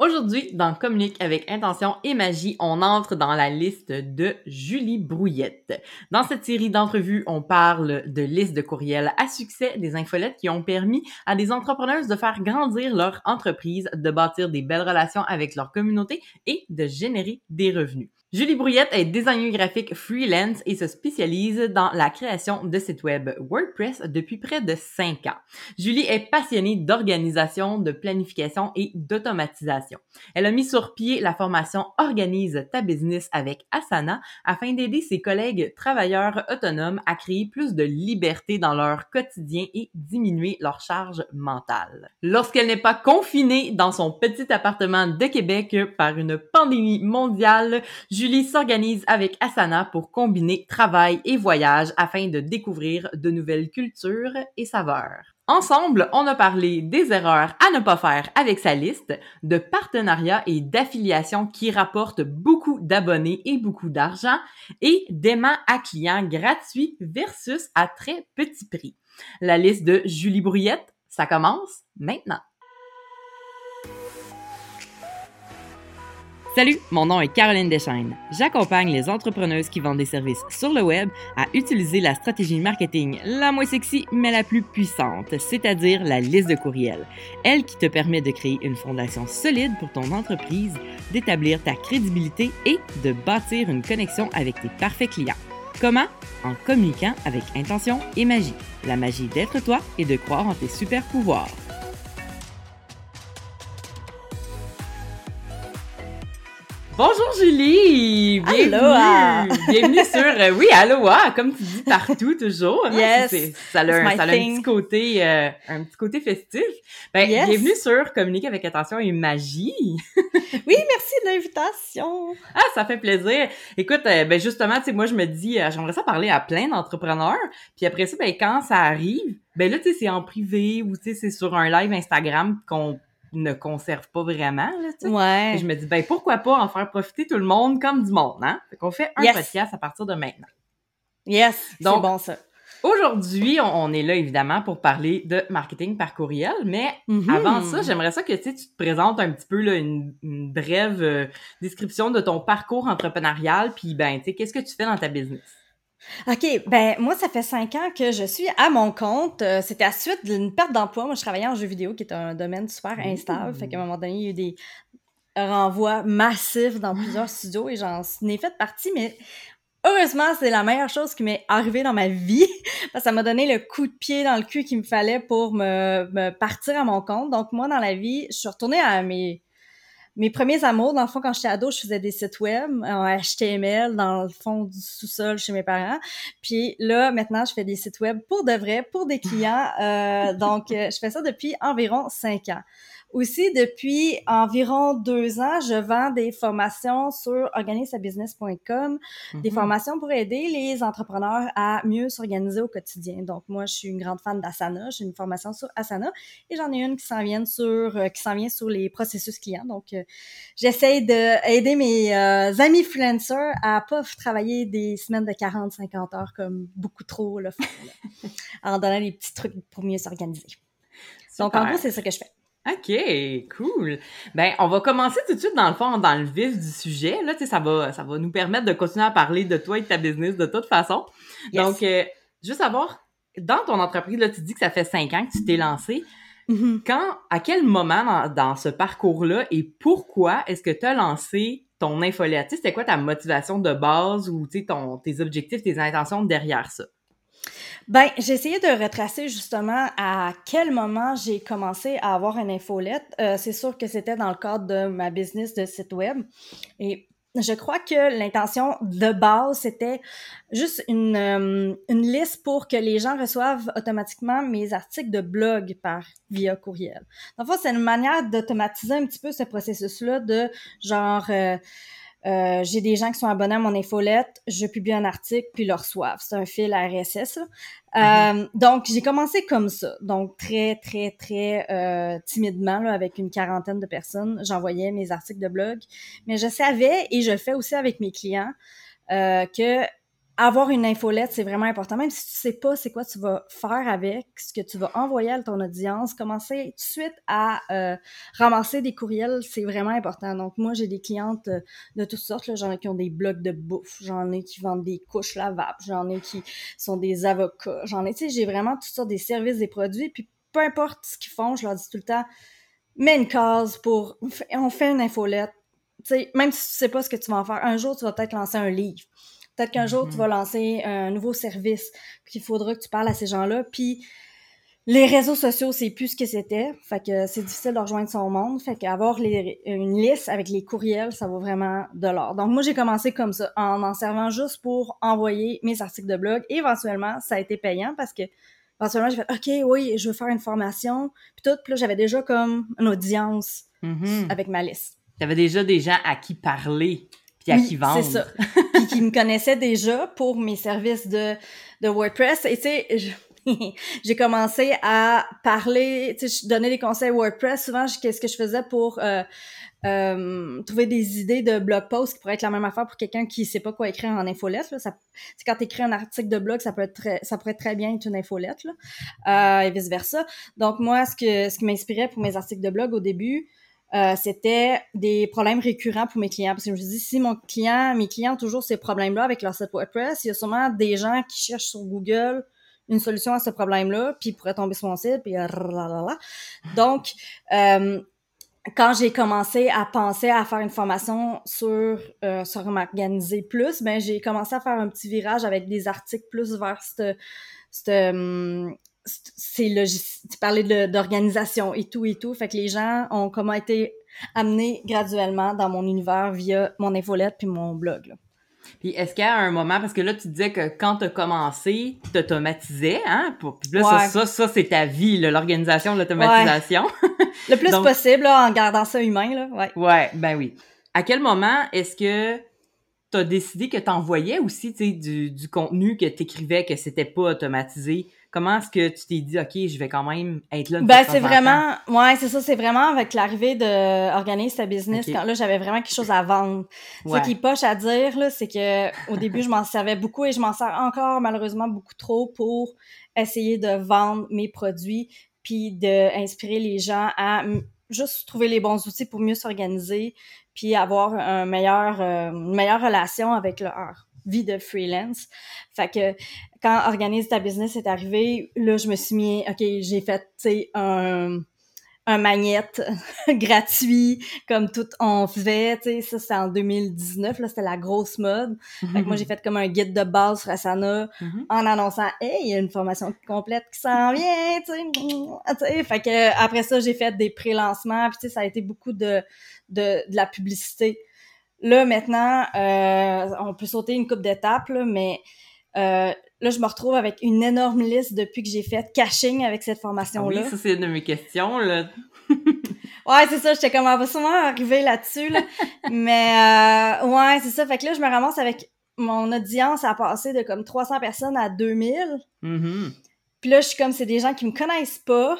Aujourd'hui, dans Communique avec intention et magie, on entre dans la liste de Julie Brouillette. Dans cette série d'entrevues, on parle de listes de courriels à succès, des infolettes qui ont permis à des entrepreneurs de faire grandir leur entreprise, de bâtir des belles relations avec leur communauté et de générer des revenus. Julie Brouillette est designer graphique freelance et se spécialise dans la création de sites web WordPress depuis près de cinq ans. Julie est passionnée d'organisation, de planification et d'automatisation. Elle a mis sur pied la formation Organise ta business avec Asana afin d'aider ses collègues travailleurs autonomes à créer plus de liberté dans leur quotidien et diminuer leur charge mentale. Lorsqu'elle n'est pas confinée dans son petit appartement de Québec par une pandémie mondiale, Julie s'organise avec Asana pour combiner travail et voyage afin de découvrir de nouvelles cultures et saveurs. Ensemble, on a parlé des erreurs à ne pas faire avec sa liste, de partenariats et d'affiliations qui rapportent beaucoup d'abonnés et beaucoup d'argent, et d'aimants à clients gratuits versus à très petit prix. La liste de Julie Brouillette, ça commence maintenant. Salut, mon nom est Caroline Deschaines. J'accompagne les entrepreneuses qui vendent des services sur le web à utiliser la stratégie marketing la moins sexy mais la plus puissante, c'est-à-dire la liste de courriels. Elle qui te permet de créer une fondation solide pour ton entreprise, d'établir ta crédibilité et de bâtir une connexion avec tes parfaits clients. Comment? En communiquant avec intention et magie. La magie d'être toi et de croire en tes super pouvoirs. Bonjour Julie! Bienvenue! Aloha! Bienvenue sur, euh, oui, aloha, comme tu dis partout toujours. hein. Yes, ça a, un, ça a un petit côté, euh, un petit côté festif. Ben, Yes. bienvenue sur Communiquer avec attention et magie. Oui, merci de l'invitation. Ah, ça fait plaisir. Écoute, euh, ben justement, tu sais, moi je me dis, euh, j'aimerais ça parler à plein d'entrepreneurs. Puis après ça, ben quand ça arrive, ben là, tu sais, c'est en privé ou tu sais, c'est sur un live Instagram qu'on ne conserve pas vraiment, là, tu sais. Ouais. Et je me dis, ben pourquoi pas en faire profiter tout le monde comme du monde, hein? Fait qu'on fait un Yes. podcast à partir de maintenant. Yes, c'est Donc- bon ça. Aujourd'hui, on, est là évidemment pour parler de marketing par courriel, mais Mhm. avant ça, j'aimerais ça que tu sais, tu te présentes un petit peu là, une, une brève euh, description de ton parcours entrepreneurial, puis ben, tu sais, qu'est-ce que tu fais dans ta business? OK, ben moi, ça fait cinq ans que je suis à mon compte. Euh, C'était à suite d'une perte d'emploi. Moi, je travaillais en jeu vidéo, qui est un domaine super instable. Ouh. Fait qu'à un moment donné, il y a eu des renvois massifs dans plusieurs studios et j'en ai fait partie, mais heureusement, c'est la meilleure chose qui m'est arrivée dans ma vie. Parce que ça m'a donné le coup de pied dans le cul qu'il me fallait pour me, me partir à mon compte. Donc, moi, dans la vie, je suis retournée à mes mes premiers amours, dans le fond, quand j'étais ado, je faisais des sites web en HTML dans le fond du sous-sol chez mes parents. Puis là, maintenant, je fais des sites web pour de vrai, pour des clients. Euh, donc, euh, je fais ça depuis environ cinq ans. Aussi, depuis environ deux ans, je vends des formations sur organisabusiness.com, des Mhm. formations pour aider les entrepreneurs à mieux s'organiser au quotidien. Donc, moi, je suis une grande fan d'Asana. J'ai une formation sur Asana et j'en ai une qui s'en vient sur, euh, qui s'en vient sur les processus clients. Donc, euh, j'essaie d'aider mes euh, amis freelancers à pas travailler des semaines de 40, 50 heures comme beaucoup trop le font, là, en donnant des petits trucs pour mieux s'organiser. Donc, en gros, c'est ça que je fais. OK, cool. Ben, on va commencer tout de suite dans le fond, dans le vif du sujet. Là, tu sais, ça va, ça va nous permettre de continuer à parler de toi et de ta business de toute façon. Yes. Donc, euh, juste savoir, dans ton entreprise, là, tu dis que ça fait cinq ans que tu t'es lancé. Mhm. Quand, à quel moment dans, dans ce parcours-là et pourquoi est-ce que tu as lancé ton infolette? C'était quoi ta motivation de base ou, ton, tes objectifs, tes intentions derrière ça? Ben, j'ai essayé de retracer justement à quel moment j'ai commencé à avoir une infolette. Euh, c'est sûr que c'était dans le cadre de ma business de site web. Et je crois que l'intention de base, c'était juste une, euh, une liste pour que les gens reçoivent automatiquement mes articles de blog par via courriel. Dans le fond, c'est une manière d'automatiser un petit peu ce processus-là de genre... euh, euh, j'ai des gens qui sont abonnés à mon infolette, je publie un article, puis ils le reçoivent. C'est un fil RSS. là. Euh, donc, j'ai commencé comme ça. Donc, très, très, très euh, timidement, là, avec une quarantaine de personnes, j'envoyais mes articles de blog. Mais je savais, et je le fais aussi avec mes clients, euh, que avoir une infolette, c'est vraiment important. Même si tu sais pas c'est quoi tu vas faire avec, ce que tu vas envoyer à ton audience, commencer tout de suite à euh, ramasser des courriels, c'est vraiment important. Donc moi, j'ai des clientes euh, de toutes sortes. J'en ai qui ont des blocs de bouffe, j'en ai qui vendent des couches lavables, j'en ai qui sont des avocats, j'en ai, tu sais, j'ai vraiment toutes sortes des services, des produits. Puis peu importe ce qu'ils font, je leur dis tout le temps, mets une case pour, on fait une infolette. Tu sais, même si tu sais pas ce que tu vas en faire, un jour, tu vas peut-être lancer un livre Peut-être qu'un jour, tu vas mhm. lancer un nouveau service, puis il faudra que tu parles à ces gens-là. Puis les réseaux sociaux, c'est plus ce que c'était. Fait que c'est difficile de rejoindre son monde. Fait qu'avoir une liste avec les courriels, ça vaut vraiment de l'or. Donc moi, j'ai commencé comme ça, en en servant juste pour envoyer mes articles de blog. Et éventuellement, ça a été payant parce que éventuellement, j'ai fait OK, oui, je veux faire une formation. Puis tout, puis là, j'avais déjà comme une audience mhm. avec ma liste. Tu avais déjà des gens à qui parler puis à qui vendre. C'est ça. puis qui me connaissaient déjà pour mes services de, de WordPress. Et tu sais, j'ai commencé à parler, tu sais, je donnais des conseils WordPress. Souvent, qu'est-ce que je faisais pour euh, euh, trouver des idées de blog post qui pourraient être la même affaire pour quelqu'un qui sait pas quoi écrire en infolette. Là. Ça, quand tu écris un article de blog, ça peut être très, ça pourrait très bien être une infolette là, euh, et vice versa. Donc moi, ce que ce qui m'inspirait pour mes articles de blog au début, euh, c'était des problèmes récurrents pour mes clients. Parce que je me suis dit, si mon client, mes clients ont toujours ces problèmes-là avec leur site WordPress, il y a sûrement des gens qui cherchent sur Google une solution à ce problème-là, puis ils pourraient tomber sur mon site, puis Donc, euh, quand j'ai commencé à penser à faire une formation sur euh, sur m'organiser plus, ben j'ai commencé à faire un petit virage avec des articles plus vers cette, cette hum, c'est logistique. Tu parlais d'organisation et tout et tout. Fait que les gens ont comment été amenés graduellement dans mon univers via mon infolette puis mon blog. Là. Puis est-ce qu'il y a un moment, parce que là, tu disais que quand tu as commencé, tu automatisais, hein? Puis là, ça, ça, c'est ta vie, l'organisation de l'automatisation. Le plus possible, là, en gardant ça humain, là, ouais. Ouais, ben oui. À quel moment est-ce que tu as décidé que tu envoyais aussi, tu sais, du, du contenu que tu écrivais, que c'était pas automatisé? Comment est-ce que tu t'es dit, OK, je vais quand même être là? Ben, c'est vraiment, ouais, c'est ça, c'est vraiment avec l'arrivée de organiser sa business, quand là, j'avais vraiment quelque chose à vendre. Ce qui est poche à dire, là, c'est que au début, je m'en servais beaucoup et je m'en sers encore, malheureusement, beaucoup trop pour essayer de vendre mes produits puis d'inspirer les gens à juste trouver les bons outils pour mieux s'organiser puis avoir un meilleur, euh, une meilleure relation avec leur vie de freelance. Fait que quand Organise ta business est arrivé, là, je me suis mis, OK, j'ai fait, tu sais, un, un magnète gratuit, comme tout on faisait, tu sais, ça, c'était en 2019, là, c'était la grosse mode. Fait que moi, j'ai fait comme un guide de base sur Asana mm-hmm. en annonçant, hey, il y a une formation complète qui s'en vient, tu sais. Fait que après ça, j'ai fait des pré-lancements, puis tu sais, ça a été beaucoup de, de, de la publicité. Là, maintenant, euh, on peut sauter une coupe d'étapes, mais euh, là, je me retrouve avec une énorme liste depuis que j'ai fait caching avec cette formation-là. oui, ça, c'est une de mes questions, là. ouais, c'est ça, j'étais comme, on va sûrement arriver là-dessus, là. Mais, euh, ouais, c'est ça. Fait que là, je me ramasse avec mon audience à passer de comme 300 personnes à 2000. Mm-hmm. Puis là, je suis comme, c'est des gens qui me connaissent pas.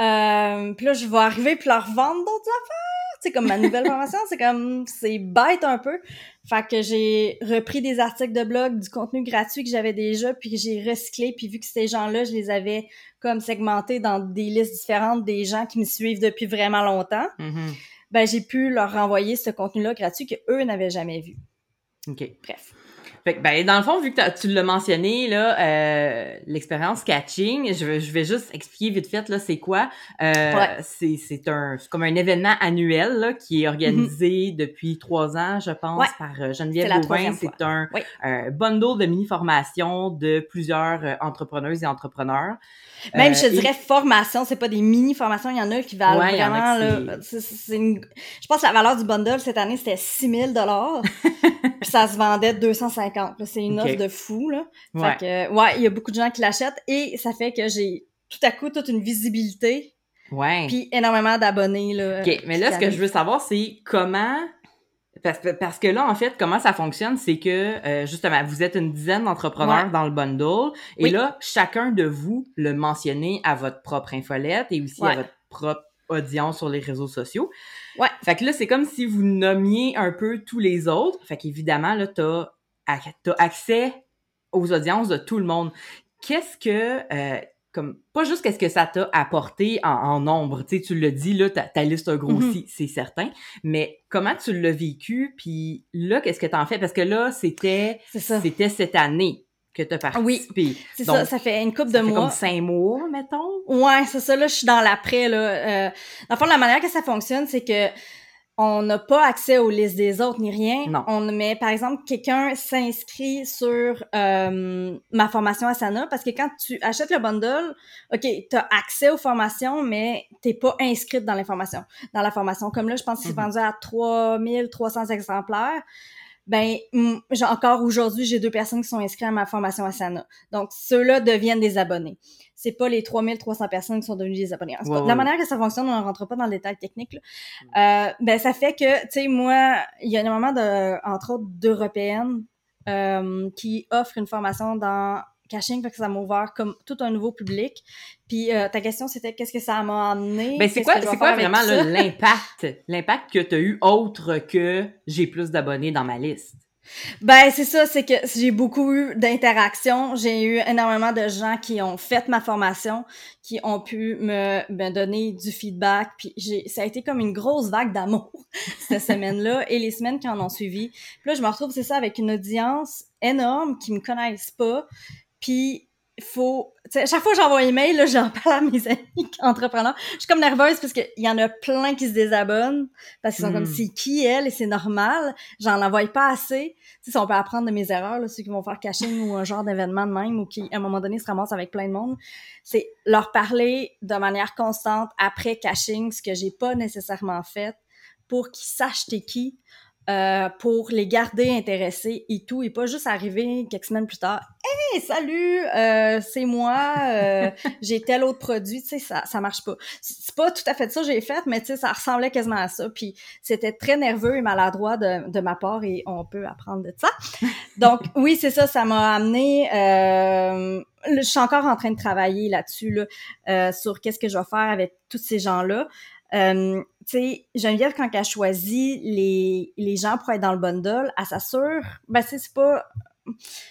Euh, puis là, je vais arriver puis leur vendre d'autres affaires c'est comme ma nouvelle formation, c'est comme, c'est bête un peu. Fait que j'ai repris des articles de blog, du contenu gratuit que j'avais déjà, puis j'ai recyclé, puis vu que ces gens-là, je les avais comme segmentés dans des listes différentes des gens qui me suivent depuis vraiment longtemps, mm-hmm. ben j'ai pu leur renvoyer ce contenu-là gratuit que eux n'avaient jamais vu. OK. Bref. Fait que, ben, dans le fond, vu que tu l'as mentionné, là, euh, l'expérience catching, je vais, je vais juste expliquer vite fait, là, c'est quoi. Euh, c'est, c'est un, c'est comme un événement annuel, là, qui est organisé mhm. depuis trois ans, je pense, par euh, Geneviève Louvain. C'est un bundle de mini-formations de plusieurs euh, entrepreneuses et entrepreneurs. Même, je dirais, formation, c'est pas des mini-formations, il y en a qui valent vraiment, là, une... je pense que la valeur du bundle cette année, c'était 6000 dollars. puis ça se vendait 250. C'est une offre de fou, là. Fait que, ouais, il y a beaucoup de gens qui l'achètent et ça fait que j'ai tout à coup toute une visibilité. Ouais. Puis énormément d'abonnés, là. OK, mais là, ce que je veux savoir, c'est comment parce, parce, que là, en fait, comment ça fonctionne, c'est que euh, justement, vous êtes une dizaine d'entrepreneurs dans le bundle, et là, chacun de vous le mentionnez à votre propre infolette et aussi à votre propre audience sur les réseaux sociaux. Ouais. Fait que là, c'est comme si vous nommiez un peu tous les autres. Fait qu'évidemment, là, t'as t'as accès aux audiences de tout le monde. Qu'est-ce que, euh, comme, pas juste qu'est-ce que ça t'a apporté en, nombre, tu sais, tu le dis, là, ta, liste a grossi, mm-hmm. c'est certain, mais comment tu l'as vécu, puis là, qu'est-ce que t'en fais? Parce que là, c'était, c'était cette année que tu as participé. Oui, c'est ça, ça fait une couple de mois. comme cinq mois, mettons? Ouais, c'est ça, là, je suis dans l'après, là. Euh, dans le fond, la manière que ça fonctionne, c'est que on n'a pas accès aux listes des autres ni rien. Non. On met, par exemple, quelqu'un s'inscrit sur euh, ma formation Asana parce que quand tu achètes le bundle, OK, tu as accès aux formations, mais t'es pas inscrite dans l'information, dans la formation. Comme là, je pense que c'est mm-hmm. vendu à 3300 exemplaires ben j'ai encore aujourd'hui, j'ai deux personnes qui sont inscrites à ma formation Asana. Donc ceux-là deviennent des abonnés. C'est pas les 3300 personnes qui sont devenues des abonnés. la manière que ça fonctionne, on ne rentre pas dans le détail technique. Là. Euh, ben ça fait que tu sais moi, il y a énormément de entre autres d'européennes euh, qui offrent une formation dans caching, fait que ça m'a ouvert comme tout un nouveau public. Puis euh, ta question c'était qu'est-ce que ça m'a amené? Ben c'est quoi c'est quoi vraiment l'impact? L'impact que tu as eu autre que j'ai plus d'abonnés dans ma liste? Ben c'est ça, c'est que j'ai beaucoup eu d'interactions, j'ai eu énormément de gens qui ont fait ma formation, qui ont pu me, me donner du feedback, puis j'ai ça a été comme une grosse vague d'amour cette semaine-là et les semaines qui en ont suivi. Puis là je me retrouve c'est ça avec une audience énorme qui me connaissent pas, puis faut chaque fois que j'envoie un email là j'en parle à mes amis entrepreneurs je suis comme nerveuse parce qu'il y en a plein qui se désabonnent parce qu'ils sont comme hmm. c'est qui elle? Et c'est normal j'en envoie pas assez tu sais si on peut apprendre de mes erreurs là, ceux qui vont faire caching ou un genre d'événement de même ou qui à un moment donné se ramassent avec plein de monde c'est leur parler de manière constante après caching ce que j'ai pas nécessairement fait pour qu'ils sachent t'es qui euh, pour les garder intéressés et tout, et pas juste arriver quelques semaines plus tard. Hey, salut, euh, c'est moi, euh, j'ai tel autre produit, tu sais, ça, ça marche pas. C'est pas tout à fait ça que j'ai fait, mais tu sais, ça ressemblait quasiment à ça. Puis c'était très nerveux et maladroit de, de ma part, et on peut apprendre de ça. Donc oui, c'est ça, ça m'a amené. je suis encore en train de travailler là-dessus, là, sur qu'est-ce que je vais faire avec tous ces gens-là. Euh, tu sais, Geneviève, quand elle choisit les, les gens pour être dans le bundle, elle s'assure, ben c'est pas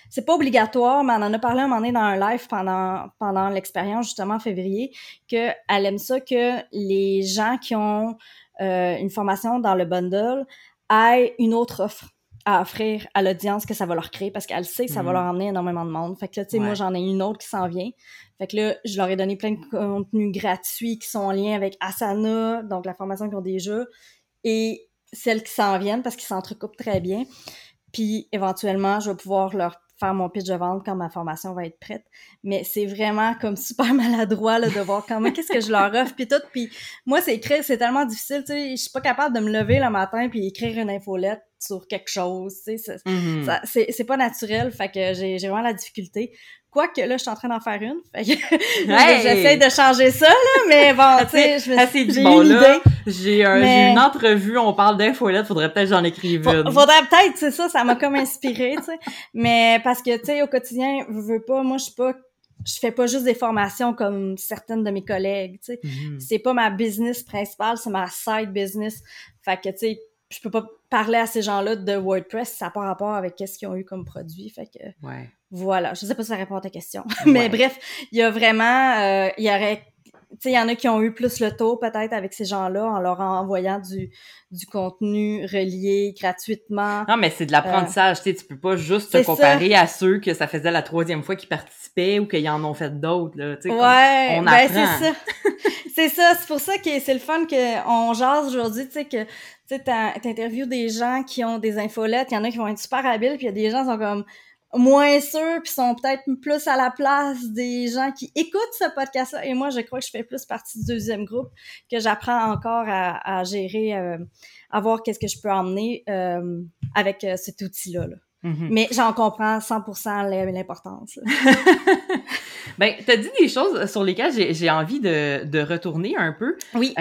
c'est pas obligatoire, mais on en a parlé un moment donné dans un live pendant pendant l'expérience justement en février que elle aime ça que les gens qui ont euh, une formation dans le bundle aient une autre offre à offrir à l'audience que ça va leur créer parce qu'elle sait que ça va mhm. leur emmener énormément de monde. Fait que là, tu sais, moi, j'en ai une autre qui s'en vient. Fait que là, je leur ai donné plein de contenus gratuits qui sont en lien avec Asana, donc la formation qu'ils ont déjà, et celles qui s'en viennent parce qu'ils s'entrecoupent très bien. Puis éventuellement, je vais pouvoir leur faire mon pitch de vente quand ma formation va être prête. Mais c'est vraiment comme super maladroit là, de voir comment qu'est-ce que je leur offre puis tout. Puis moi, c'est écrire, c'est tellement difficile. Tu sais, je suis pas capable de me lever le matin puis écrire une infolette sur quelque chose. Tu sais, mm-hmm. c'est pas naturel. Fait que j'ai vraiment la difficulté. Quoique là, je suis en train d'en faire une. J'essaie de changer ça, là, mais bon, tu sais, je me bon, là, j'ai une entrevue, on parle d'infolette, faudrait peut-être que j'en écrive une. Faudrait peut-être, c'est ça, ça m'a comme inspiré, tu sais. Mais parce que, tu sais, au quotidien, je veux pas, moi, je suis pas je fais pas juste des formations comme certaines de mes collègues, tu sais. Mm-hmm. C'est pas ma business principale, c'est ma side business. Fait que, tu sais, je peux pas parler à ces gens-là de WordPress, ça n'a pas rapport avec ce qu'ils ont eu comme produit. Fait que ouais. Voilà, je sais pas si ça répond à ta question. Mais bref, il y a vraiment, euh, il y aurait tu sais, il y en a qui ont eu plus le taux peut-être avec ces gens-là en leur envoyant du, du contenu relié gratuitement. Non, mais c'est de l'apprentissage, tu sais, tu peux pas juste te comparer à ceux que ça faisait la troisième fois qu'ils participaient ou qu'ils en ont fait d'autres, là, tu sais. Ouais, on ben c'est ça. c'est ça, c'est pour ça que c'est le fun qu'on jase aujourd'hui, tu sais, que tu t'interviews des gens qui ont des infolettes, il y en a qui vont être super habiles, puis il y a des gens qui sont comme moins sûrs, puis sont peut-être plus à la place des gens qui écoutent ce podcast-là. Et moi, je crois que je fais plus partie du deuxième groupe, que j'apprends encore à, gérer, euh, à voir qu'est-ce que je peux emmener euh, avec euh, cet outil-là. Mm-hmm. Mais j'en comprends 100% l'importance. ben, t'as dit des choses sur lesquelles j'ai envie de, de, retourner un peu. Oui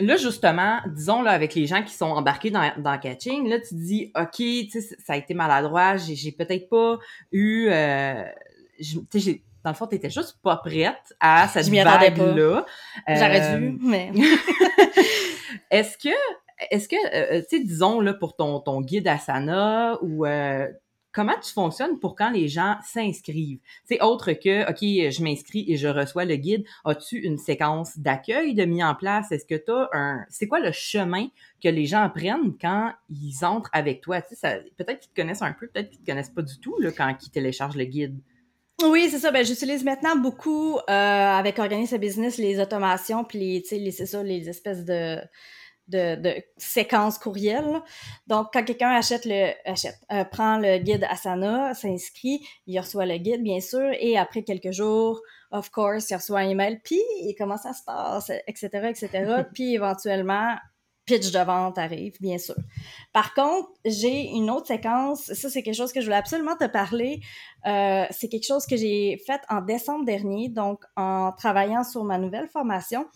là, justement, disons, là, avec les gens qui sont embarqués dans, dans Catching, là, tu dis, OK, tu sais, ça a été maladroit, j'ai peut-être pas eu... Euh, tu sais, dans le fond, t'étais juste pas prête à cette vague-là. J'aurais dû, euh, mais... est-ce que, est-ce que, euh, tu sais, disons, là, pour ton, ton guide Asana ou... Euh, comment tu fonctionnes pour quand les gens s'inscrivent? C'est autre que, OK, je m'inscris et je reçois le guide. As-tu une séquence d'accueil de mis en place? Est-ce que tu as un... C'est quoi le chemin que les gens prennent quand ils entrent avec toi? Tu sais, peut-être qu'ils te connaissent un peu, peut-être qu'ils te connaissent pas du tout là, quand ils téléchargent le guide. Oui, c'est ça. Ben, j'utilise maintenant beaucoup euh, avec Organise Business les automations, puis les, les c'est ça, les espèces de de, de séquences courriels. Donc, quand quelqu'un achète le achète, euh, prend le guide Asana, s'inscrit, il reçoit le guide, bien sûr, et après quelques jours, of course, il reçoit un email, puis comment ça se passe, etc., etc. puis éventuellement, pitch de vente arrive, bien sûr. Par contre, j'ai une autre séquence, ça c'est quelque chose que je voulais absolument te parler, euh, c'est quelque chose que j'ai fait en décembre dernier, donc en travaillant sur ma nouvelle formation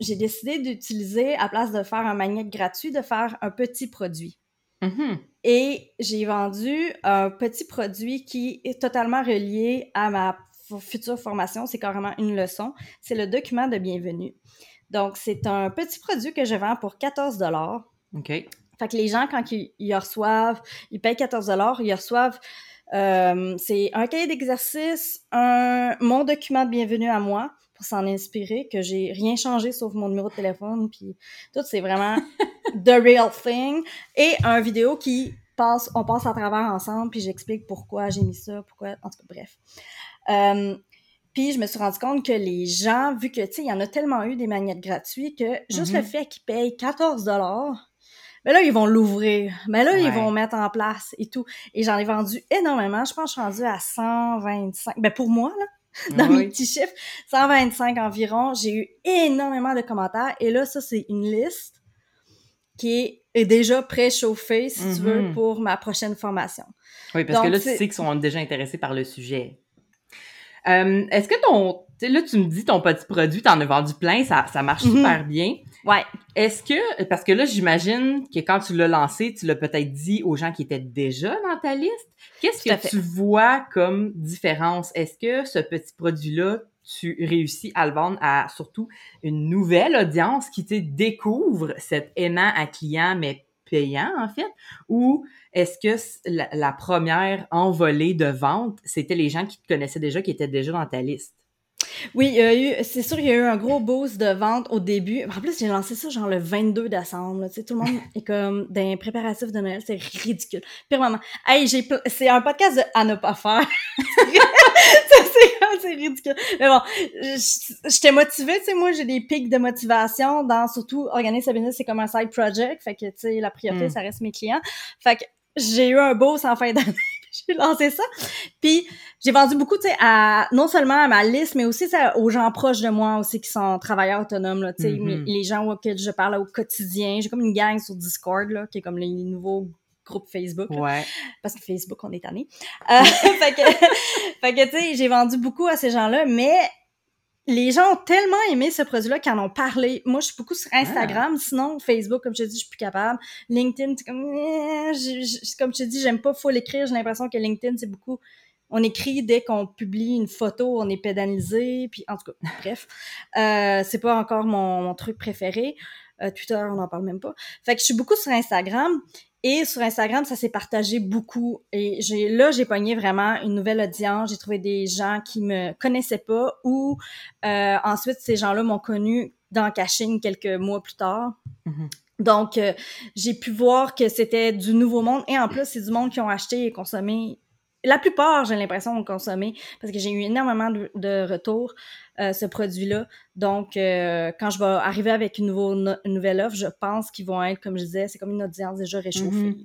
j'ai décidé d'utiliser, à place de faire un magnet gratuit, de faire un petit produit. Mm-hmm. Et j'ai vendu un petit produit qui est totalement relié à ma future formation. C'est carrément une leçon. C'est le document de bienvenue. Donc, c'est un petit produit que je vends pour 14 OK. Fait que les gens, quand ils, reçoivent, ils payent 14 ils reçoivent euh, c'est un cahier d'exercice, un mon document de bienvenue à moi, pour s'en inspirer, que j'ai rien changé sauf mon numéro de téléphone, puis tout, c'est vraiment the real thing. Et un vidéo qui passe, on passe à travers ensemble, puis j'explique pourquoi j'ai mis ça, pourquoi, en tout cas, bref. Euh, puis je me suis rendu compte que les gens, vu que, tu sais, il y en a tellement eu des magnettes gratuits que juste le mm-hmm. fait qu'ils payent 14 dollars, mais ben là, ils vont l'ouvrir. Mais ben là, ils vont mettre en place et tout. Et j'en ai vendu énormément. Je pense que je suis rendue à 125. Ben, pour moi, là, dans mes petits chiffres, 125 environ. J'ai eu énormément de commentaires. Et là, ça, c'est une liste qui est déjà préchauffée, si tu veux, mm-hmm. pour ma prochaine formation. Oui, parce que là, tu sais qu'ils sont déjà intéressés par le sujet. Euh, est-ce que ton... Là, tu me dis ton petit produit, t'en as vendu plein, ça, ça marche mm-hmm. super bien. Ouais. Est-ce que, parce que là, j'imagine que quand tu l'as lancé, tu l'as peut-être dit aux gens qui étaient déjà dans ta liste. Qu'est-ce que tu vois comme différence? Est-ce que ce petit produit-là, tu réussis à le vendre à surtout une nouvelle audience qui te découvre cet aimant à client, mais payant, en fait? Ou est-ce que la, première envolée de vente, c'était les gens qui te connaissaient déjà, qui étaient déjà dans ta liste? Oui, c'est sûr, il y a eu un gros boost de vente au début. En plus, j'ai lancé ça genre le 22 décembre. tout le monde est comme d'un préparatif de Noël, c'est ridicule. Pire moment. Hey, j'ai c'est un podcast de à ne pas faire. c'est ridicule. Mais bon, j'étais motivée, tu sais, moi j'ai des pics de motivation dans surtout organiser sa business, c'est comme un side project, fait que tu sais la priorité hmm. ça reste mes clients. Fait que j'ai eu un boost en fin d'année j'ai lancé ça. Puis j'ai vendu beaucoup, tu sais, à non seulement à ma liste, mais aussi aux gens proches de moi aussi qui sont travailleurs autonomes, là, tu sais, mm-hmm. les gens auxquels je parle au quotidien. J'ai comme une gang sur Discord, là, qui est comme les nouveaux groupes Facebook. Ouais. parce que Facebook, on est tanné. Euh, fait que, fait que tu sais, j'ai vendu beaucoup à ces gens-là, mais les gens ont tellement aimé ce produit-là qu'ils en ont parlé. Moi, je suis beaucoup sur Instagram. Ah. Sinon, Facebook, comme je te dis, je suis plus capable. LinkedIn, comme, eh, comme je te dis, j'aime pas full écrire. J'ai l'impression que LinkedIn, c'est beaucoup, on écrit dès qu'on publie une photo, on est pédalisé. Puis, en tout cas, bref. Euh, c'est pas encore mon, truc préféré. Euh, Twitter, on n'en parle même pas. Fait que je suis beaucoup sur Instagram. Et sur Instagram, ça s'est partagé beaucoup. Et j'ai là, j'ai pogné vraiment une nouvelle audience. J'ai trouvé des gens qui me connaissaient pas ou euh, ensuite ces gens-là m'ont connu dans Caching quelques mois plus tard. Mm-hmm. Donc, euh, j'ai pu voir que c'était du nouveau monde. Et en plus, c'est du monde qui ont acheté et consommé. La plupart, j'ai l'impression, ont consommé parce que j'ai eu énormément de, de retours. Euh, ce produit-là. Donc, euh, quand je vais arriver avec une, nouveau, nouvelle offre, je pense qu'ils vont être, comme je disais, c'est comme une audience déjà réchauffée. Mm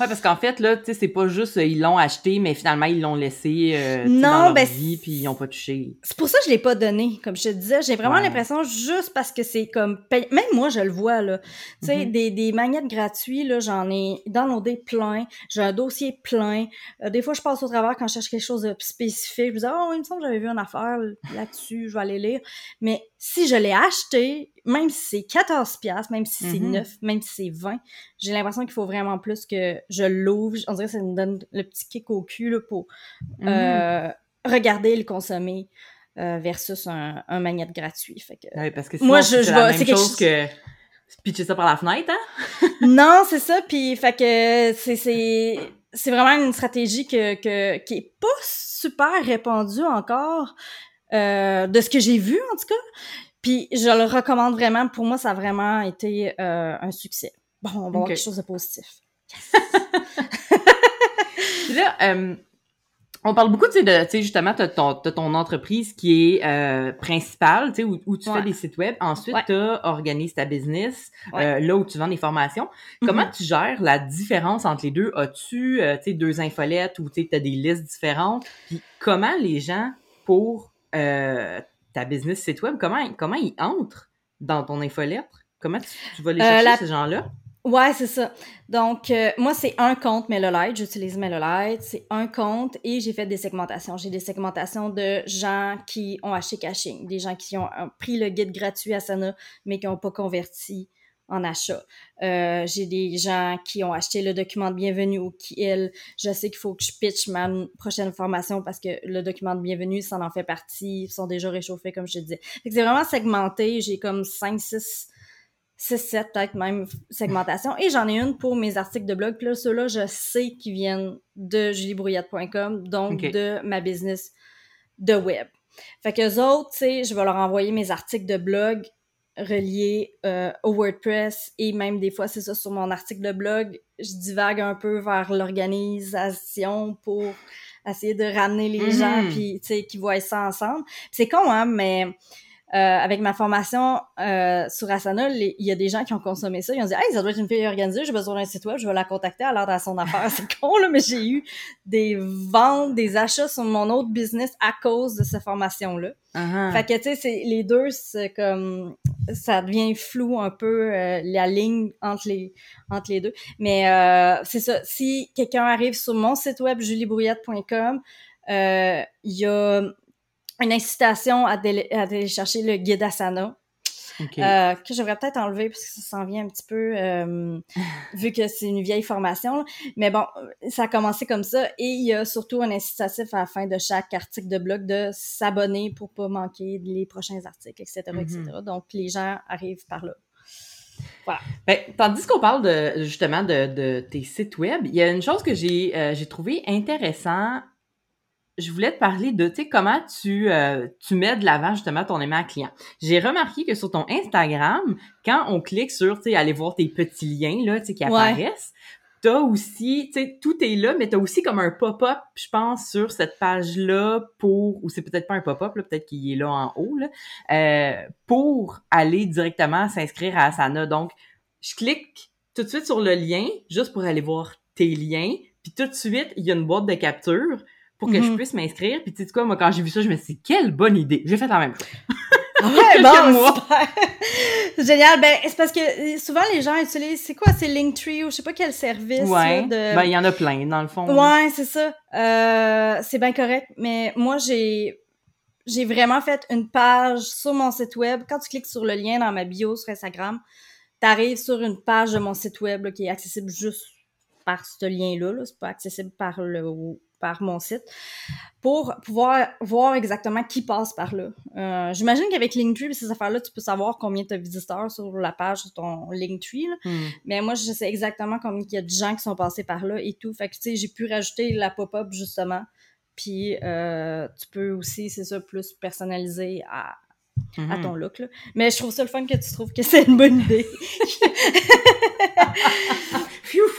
Ouais, parce qu'en fait, là, tu sais, c'est pas juste euh, ils l'ont acheté, mais finalement, ils l'ont laissé non, dans leur ben, vie, puis ils ont pas touché. C'est pour ça que je l'ai pas donné, comme je te disais. J'ai vraiment l'impression, juste parce que c'est comme... Même moi, je le vois, là. Tu sais, mm-hmm. des, des magnettes gratuits, là, j'en ai downloadé plein. J'ai un dossier plein. des fois, je passe au travers quand je cherche quelque chose de spécifique. Je me dis, oh, il me semble que j'avais vu une affaire là-dessus aller lire. Mais si je l'ai acheté, même si c'est 14 pièces, même si c'est 9, mm-hmm. même si c'est 20, j'ai l'impression qu'il faut vraiment plus que je l'ouvre. On dirait que ça me donne le petit kick au cul là, pour euh, mm-hmm. regarder et le consommer. Euh, versus un, un magnète gratuit. Fait que, oui, parce que moi, je, je la même chose que pitcher ça par la fenêtre, hein? non, c'est ça. Puis, fait que c'est c'est vraiment une stratégie que, que, qui est pas super répandue encore, euh, de ce que j'ai vu en tout cas. Puis je le recommande vraiment. Pour moi, ça a vraiment été euh, un succès. Bon, on va voir quelque chose de positif. là, euh, on parle beaucoup, tu sais, de, tu justement, de ton, ton entreprise qui est euh, principale, tu sais, où, tu fais des sites web. Ensuite, tu organises ta business, euh, là où tu vends des formations. Comment mm-hmm. tu gères la différence entre les deux? As-tu, tu sais, deux infolettes ou tu as des listes différentes? Puis comment les gens, pour euh, ta business site web, comment, comment ils entrent dans ton infolette? Comment tu, vas les chercher, ces gens-là? Ouais, c'est ça. Donc, euh, moi, c'est un compte MailerLite. J'utilise MailerLite. C'est un compte et j'ai fait des segmentations. J'ai des segmentations de gens qui ont acheté caching, des gens qui ont pris le guide gratuit à Sana, mais qui n'ont pas converti en achat. Euh, j'ai des gens qui ont acheté le document de bienvenue ou qui, elles, je sais qu'il faut que je pitch ma prochaine formation parce que le document de bienvenue, ça en fait partie, ils sont déjà réchauffés, comme je te disais. C'est vraiment segmenté. J'ai comme 5, 6 6, 7 peut-être même segmentation. Et j'en ai une pour mes articles de blog. Puis là, ceux-là, je sais qu'ils viennent de juliebrouillette.com, donc de ma business de web. Fait que les autres, tu sais, je vais leur envoyer mes articles de blog reliés euh, au WordPress et même des fois, c'est ça, sur mon article de blog, je divague un peu vers l'organisation pour essayer de ramener les gens mm-hmm. puis, tu sais, qu'ils voient ça ensemble. C'est con, hein, mais avec ma formation euh, sur Asana, il y a des gens qui ont consommé ça. Ils ont dit Hey, ça doit être une fille organisée, j'ai besoin d'un site web, je vais la contacter alors à son affaire. C'est con, là, mais j'ai eu des ventes, des achats sur mon autre business à cause de cette formation-là. Uh-huh. Fait que, tu sais, c'est, les deux, c'est comme, ça devient flou un peu, euh, la ligne entre les, entre les deux. Mais euh, c'est ça, si quelqu'un arrive sur mon site web, juliebrouillette.com, il y a une incitation à, télécharger le guide Asana. Euh, que j'aurais peut-être enlevé parce que ça s'en vient un petit peu euh, vu que c'est une vieille formation. Mais bon, ça a commencé comme ça et il y a surtout un incitatif à la fin de chaque article de blog de s'abonner pour pas manquer les prochains articles, etc., etc. Mhm. Donc les gens arrivent par là. Voilà. Ben, tandis qu'on parle de justement de, de, tes sites web, il y a une chose que j'ai euh, trouvé intéressant je voulais te parler de, tu sais, comment tu, euh, tu mets de l'avant justement ton aimant client. J'ai remarqué que sur ton Instagram, quand on clique sur, tu sais, aller voir tes petits liens, là, tu sais, qui apparaissent, t'as aussi, tu sais, tout est là, mais t'as aussi comme un pop-up, je pense, sur cette page-là pour, ou c'est peut-être pas un pop-up, là, peut-être qu'il est là en haut, là, euh, pour aller directement s'inscrire à Asana. Donc, je clique tout de suite sur le lien, juste pour aller voir tes liens, puis tout de suite, il y a une boîte de capture, pour que je mhm. puisse m'inscrire. Puis tu sais quoi, moi quand j'ai vu ça, je me suis dit quelle bonne idée. J'ai fait la même chose. ouais, bon, Génial. Ben, c'est parce que euh, souvent les gens utilisent, c'est quoi, c'est Linktree ou je sais pas quel service. Ouais. de... Ben, il y en a plein, dans le fond. Ouais, c'est ça. Euh, c'est bien correct. Mais moi, j'ai, j'ai vraiment fait une page sur mon site web. Quand tu cliques sur le lien dans ma bio sur Instagram, t'arrives sur une page de mon site web qui est accessible juste par ce lien-là. -là, c'est pas accessible par le par mon site pour pouvoir voir exactement qui passe par là. Euh, J'imagine qu'avec Linktree, ces affaires-là, tu peux savoir combien tu as visiteurs sur la page de ton Linktree. Hmm. Mais moi, je sais exactement combien il y a de gens qui sont passés par là et tout. Fait que, tu sais, j'ai pu rajouter la pop-up, justement. Puis, euh, tu peux aussi, c'est ça, plus personnaliser à, hmm. ton look. Là. Mais je trouve ça le fun que tu trouves que c'est une bonne idée.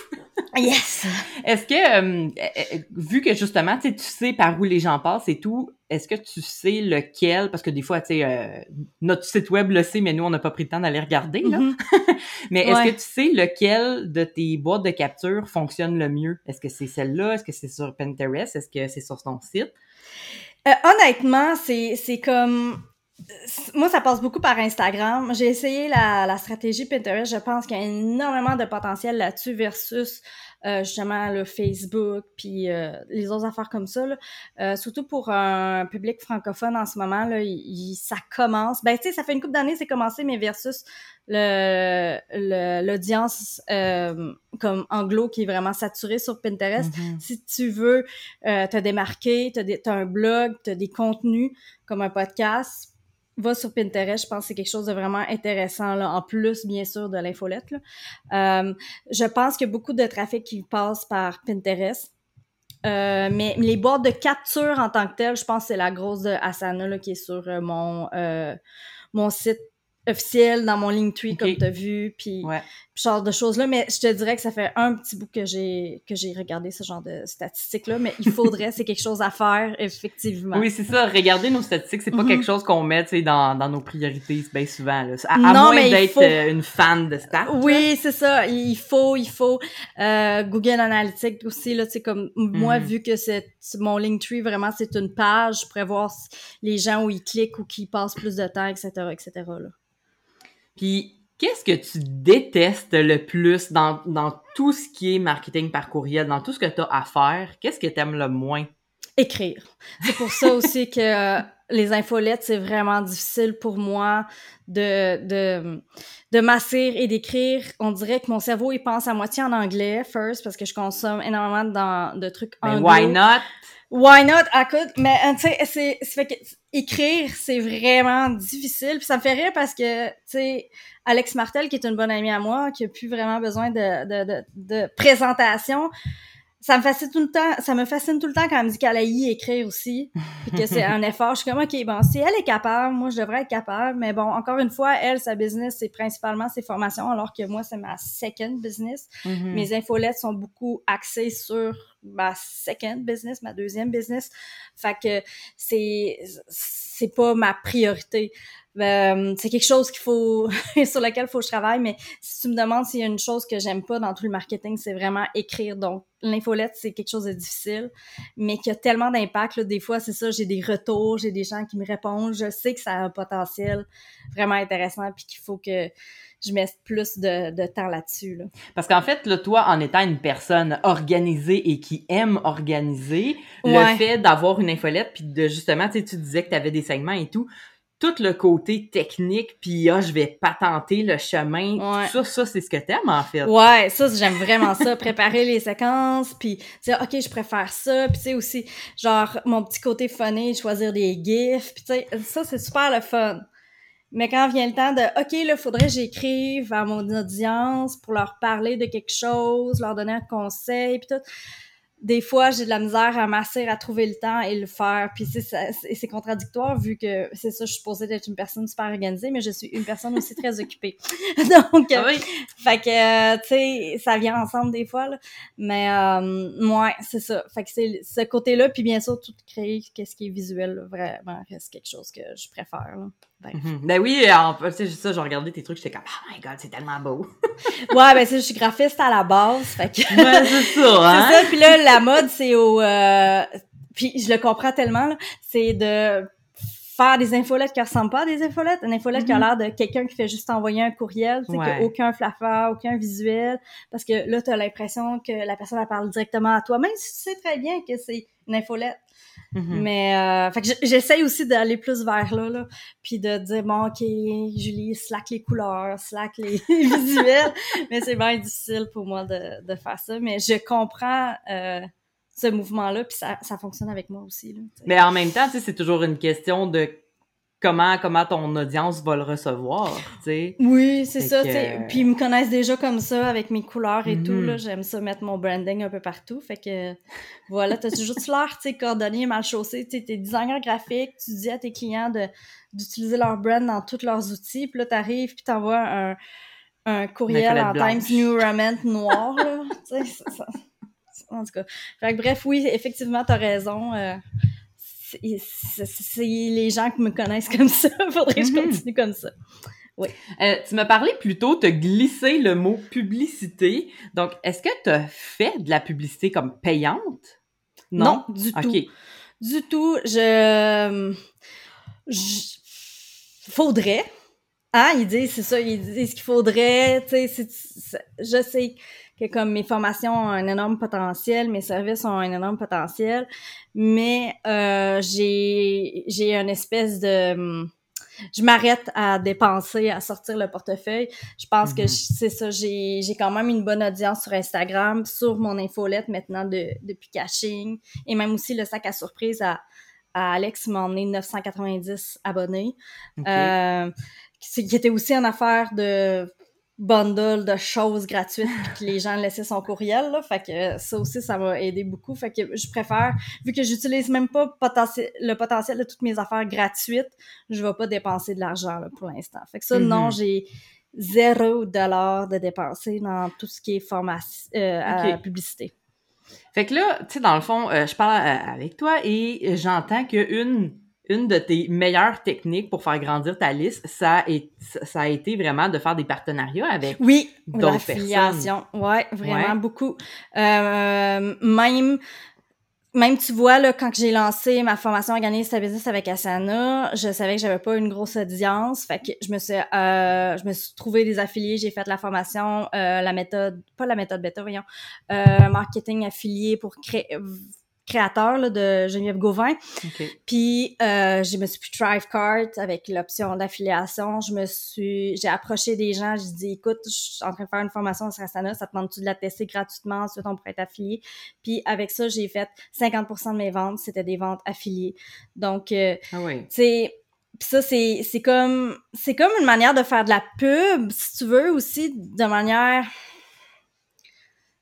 Yes! Est-ce que, euh, euh, vu que justement, tu sais par où les gens passent et tout, est-ce que tu sais lequel, parce que des fois, tu sais, euh, notre site web le sait, mais nous, on n'a pas pris le temps d'aller regarder, là. Mm-hmm. mais est-ce que tu sais lequel de tes boîtes de capture fonctionne le mieux? Est-ce que c'est celle-là? Est-ce que c'est sur Pinterest? Est-ce que c'est sur ton site? honnêtement, c'est, c'est comme moi, ça passe beaucoup par Instagram. J'ai essayé la, la, stratégie Pinterest. Je pense qu'il y a énormément de potentiel là-dessus versus euh, justement le Facebook puis euh, les autres affaires comme ça. Là. Euh, surtout pour un public francophone en ce moment, là, il, ça commence. Ben, tu sais, ça fait une couple d'années c'est commencé, mais versus le l'audience euh, comme anglo qui est vraiment saturée sur Pinterest. Mm-hmm. Si tu veux te démarquer, tu as, as, un blog, tu as des contenus comme un podcast, va sur Pinterest, je pense que c'est quelque chose de vraiment intéressant, là, en plus, bien sûr, de l'infolette. Euh, je pense qu'il y a beaucoup de trafic qui passe par Pinterest. Euh, mais les boîtes de capture en tant que telles, je pense que c'est la grosse de Asana là, qui est sur euh, mon, mon site officiel dans mon Linktree, comme tu as vu, puis Ouais. ce genre de choses-là. Mais je te dirais que ça fait un petit bout que j'ai que j'ai regardé ce genre de statistiques-là, mais il faudrait, c'est quelque chose à faire, effectivement. Oui, c'est ça. Regarder nos statistiques, c'est pas Mhm. quelque chose qu'on met, dans, dans nos priorités, bien souvent, là. À, à Non, moins mais il d'être faut- euh, une fan de stats. Oui, c'est ça. Il faut, il faut. Euh, Google Analytics aussi, là, sais, comme moi, Mhm. vu que c'est c'est mon Linktree, vraiment, c'est une page, je pourrais voir les gens où ils cliquent ou qui passent plus de temps, etc., etc., là. Puis, qu'est-ce que tu détestes le plus dans, dans tout ce qui est marketing par courriel, dans tout ce que tu as à faire? Qu'est-ce que tu aimes le moins? Écrire. C'est pour ça aussi que euh, les infolettes, c'est vraiment difficile pour moi de, de, de m'asseoir et d'écrire. On dirait que mon cerveau, il pense à moitié en anglais, first, parce que je consomme énormément dans, de trucs anglo. why not? Why not? Écoute, mais euh, tu sais, c'est, c'est fait que écrire, c'est vraiment difficile. Puis ça me fait rire parce que, tu sais, Alex Martel, qui est une bonne amie à moi, qui a plus vraiment besoin de, de, de, de présentation, ça me fascine tout le temps, ça me fascine tout le temps quand elle me dit qu'elle a y écrire aussi, puis que c'est un effort. Je suis comme, OK, bon, si elle est capable, moi, je devrais être capable. Mais bon, encore une fois, elle, sa business, c'est principalement ses formations, alors que moi, c'est ma second business. Mhm. Mes infolettes sont beaucoup axées sur ma second business, ma deuxième business. Fait que c'est c'est pas ma priorité. Euh, c'est quelque chose qu'il faut sur lequel faut que je travaille, mais si tu me demandes s'il y a une chose que j'aime pas dans tout le marketing, c'est vraiment écrire. Donc l'infolette, c'est quelque chose de difficile, mais qui a tellement d'impact. là. Des fois, c'est ça, j'ai des retours, j'ai des gens qui me répondent. Je sais que ça a un potentiel vraiment intéressant, puis qu'il faut que je mette plus de, de temps là-dessus. Là. Parce qu'en fait, là, toi, en étant une personne organisée et qui aime organiser, le fait d'avoir une infolette, puis de justement, tu sais, tu disais que tu avais des segments et tout, tout le côté technique, puis ah, je vais patenter le chemin, Ouais. ça, ça, c'est ce que t'aimes, en fait. Ouais, ça j'aime vraiment ça, préparer les séquences, puis dire ok je préfère ça, puis tu sais aussi genre mon petit côté funny, choisir des gifs, puis tu sais ça c'est super le fun. Mais quand vient le temps de ok là faudrait que j'écrive à mon audience pour leur parler de quelque chose, leur donner un conseil, puis tout. Des fois, j'ai de la misère à masser, à trouver le temps et le faire. Puis c'est c'est c'est contradictoire vu que c'est ça, je suis supposée d'être une personne super organisée, mais je suis une personne aussi très occupée. Donc, Ah oui. fait que, euh, tu sais, ça vient ensemble des fois, là. Mais, euh, ouais, c'est ça. Fait que c'est ce côté-là, puis bien sûr, tout créer, qu'est-ce qui est visuel, là, vraiment, reste quelque chose que je préfère, là. Ben, Mhm. Ben oui, tu sais, ça, j'ai regardé tes trucs, j'étais comme, oh my god, c'est tellement beau. Ouais, ben, c'est, je suis graphiste à la base, fait que... Ouais, c'est ça, hein? C'est ça, puis là, la mode, c'est au... euh, puis je le comprends tellement, c'est de faire des infolettes qui ressemblent pas à des infolettes. Une infolette qui a Mhm. l'air de quelqu'un qui fait juste envoyer un courriel, tu sais, Ouais. aucun flaffer, aucun visuel, parce que là, t'as l'impression que la personne, elle parle directement à toi, même si tu sais très bien que c'est une infolette. Mhm. Mais, euh, fait que j'essaye aussi d'aller plus vers là, là, puis de dire, bon, OK, Julie, slack les couleurs, slack les visuels, mais c'est bien difficile pour moi de, de faire ça, mais je comprends euh, ce mouvement-là, puis ça, ça fonctionne avec moi aussi, là. Mais en même temps, c'est toujours une question de comment, comment ton audience va le recevoir, tu sais. Oui, c'est ça, que- tu. Puis ils me connaissent déjà comme ça, avec mes couleurs et tout, Mhm. là. J'aime ça mettre mon branding un peu partout. Fait que, voilà, t'as toujours l'air, tu sais, cordonnier mal chaussé. Tu t'es designer graphique, tu dis à tes clients de d'utiliser leur brand dans tous leurs outils. Puis là, t'arrives, puis t'envoies un, un courriel en blanche. Times New Roman noir, là. tu sais, en tout cas. Fait que bref, oui, effectivement, t'as raison. euh, c'est les gens qui me connaissent comme ça. Faudrait que je Mhm. continue comme ça. Euh, tu m'as parlé plutôt de glisser le mot publicité. Donc, est-ce que tu as fait de la publicité comme payante? Non, du tout. Du tout. Je. je- Faudrait. Hein, ils disent, c'est ça, ils disent qu'il faudrait, tu sais, je sais que comme mes formations ont un énorme potentiel, mes services ont un énorme potentiel, mais euh, j'ai j'ai une espèce de je m'arrête à dépenser, à sortir le portefeuille. Je pense que Mhm. c'est ça, j'ai j'ai quand même une bonne audience sur Instagram, sur mon infolette maintenant de, depuis caching, et même aussi le sac à surprise à, à Alex m'a emmené 990 abonnés. Euh, qui, qui était aussi une affaire de bundle de choses gratuites puis que les gens laissaient son courriel là. fait que ça aussi ça m'a aidé beaucoup fait que je préfère vu que j'utilise même pas le potentiel de toutes mes affaires gratuites je vais pas dépenser de l'argent pour l'instant fait que ça non mm-hmm. j'ai zéro dollar de dépenser dans tout ce qui est formation euh, publicité fait que là tu sais dans le fond euh, je parle euh, avec toi et j'entends que une une de tes meilleures techniques pour faire grandir ta liste, ça a, ça a été vraiment de faire des partenariats avec oui, d'autres personnes. Ouais, vraiment beaucoup. Euh, même même tu vois là quand j'ai lancé ma formation organise ta business avec Asana, je savais que j'avais pas une grosse audience, fait que je me suis euh, je me suis trouvé des affiliés, j'ai fait la formation euh, la méthode pas la méthode bêta voyons, marketing affilié pour créer créateur là, de Geneviève Gauvin. Puis euh, je me suis pris Thrivecart avec l'option d'affiliation. Je me suis, j'ai approché des gens, j'ai dit écoute, je suis en train de faire une formation sur Asana, ça te demande-tu de la tester gratuitement, ensuite on pourrait être affilié? Puis avec ça, j'ai fait 50% de mes ventes, c'était des ventes affiliées. Donc, euh, ah oui. tu ça c'est c'est comme c'est comme une manière de faire de la pub si tu veux aussi de manière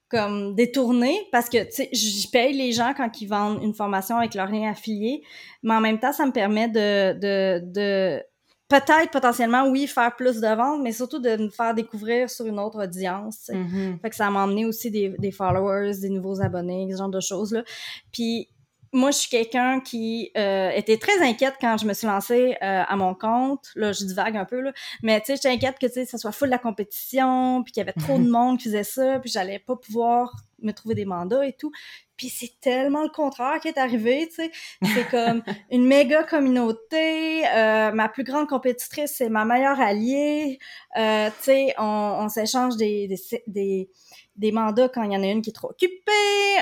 comme détourné parce que tu sais je paye les gens quand ils vendent une formation avec leur lien affilié mais en même temps ça me permet de de, de peut-être potentiellement oui faire plus de ventes mais surtout de me faire découvrir sur une autre audience mm-hmm. fait que ça m'a emmené aussi des, des followers des nouveaux abonnés ce genre de choses là puis moi, je suis quelqu'un qui euh, était très inquiète quand je me suis lancée euh, à mon compte. Là, je divague un peu, là. Mais tu sais, j'étais inquiète que tu sais, ça soit full de la compétition, puis qu'il y avait trop de monde qui faisait ça, puis j'allais pas pouvoir me trouver des mandats et tout. Puis c'est tellement le contraire qui est arrivé, tu sais. C'est comme une méga communauté. Euh, ma plus grande compétitrice, c'est ma meilleure alliée. tu sais, on, on s'échange des, des, des des mandats quand il y en a une qui est trop occupée.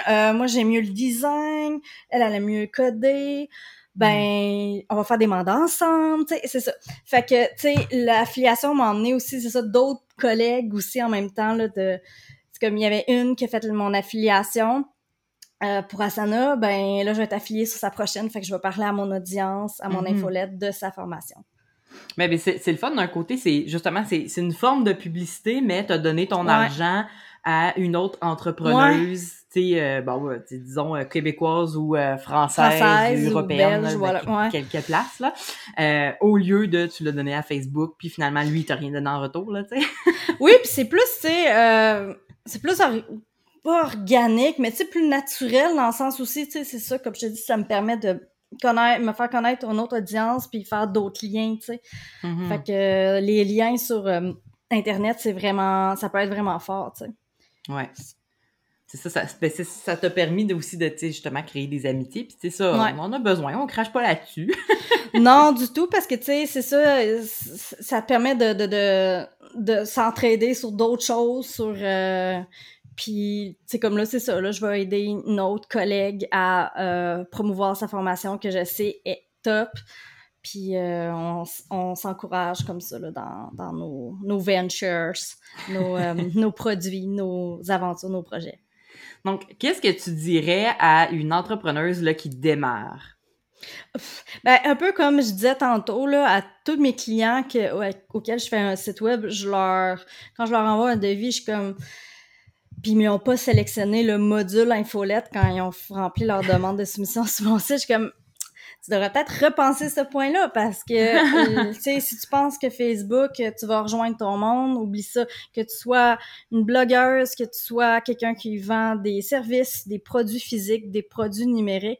Euh, moi, j'aime mieux le design. Elle, elle aime mieux coder. Ben, on va faire des mandats ensemble, tu sais, c'est ça. Fait que, tu sais, l'affiliation m'a emmené aussi, c'est ça, d'autres collègues aussi en même temps, là, de... C'est comme, il y avait une qui a fait mon affiliation euh, pour Asana, ben là, je vais être affiliée sur sa prochaine, fait que je vais parler à mon audience, à mon mm-hmm. infolette de sa formation. Mais, c'est le fun d'un côté, c'est justement, c'est une forme de publicité, mais tu as donné ton argent à une autre entrepreneuse, tu sais, euh, bon, disons euh, québécoise ou euh, française, européenne, belge, voilà, quelque place là, euh, au lieu de tu l'as donné à Facebook, puis finalement lui t'a rien donné en retour là, tu sais. oui, puis c'est plus, tu sais, c'est plus pas organique, mais tu sais plus naturel dans le sens aussi, tu sais, c'est ça, comme je te dis, ça me permet de connaître, me faire connaître une autre audience puis faire d'autres liens, tu sais. Mm-hmm. Fait que les liens sur Internet, c'est vraiment, ça peut être vraiment fort, tu sais. Ouais. C'est ça, ça, ben, ça t'a permis aussi de, justement, créer des amitiés. Puis c'est ça, on, a besoin, on crache pas là-dessus. non, du tout, parce que, tu sais, c'est ça, ça te permet de, de, de, de s'entraider sur d'autres choses, sur... Euh, puis, c'est comme là, c'est ça, là, je vais aider une autre collègue à euh, promouvoir sa formation que je sais est top. Puis euh, on, s'encourage comme ça là, dans, dans nos, nos, ventures, nos, euh, nos produits, nos aventures, nos projets. Donc, qu'est-ce que tu dirais à une entrepreneuse là, qui démarre? Ben, un peu comme je disais tantôt, là, à tous mes clients que, auxquels je fais un site web, je leur, quand je leur envoie un devis, je suis comme, puis ils m'ont pas sélectionné le module infolette quand ils ont rempli leur demande de soumission sur mon site. Je suis comme, tu devrais peut-être repenser ce point-là parce que, euh, tu sais, si tu penses que Facebook, tu vas rejoindre ton monde, oublie ça. Que tu sois une blogueuse, que tu sois quelqu'un qui vend des services, des produits physiques, des produits numériques,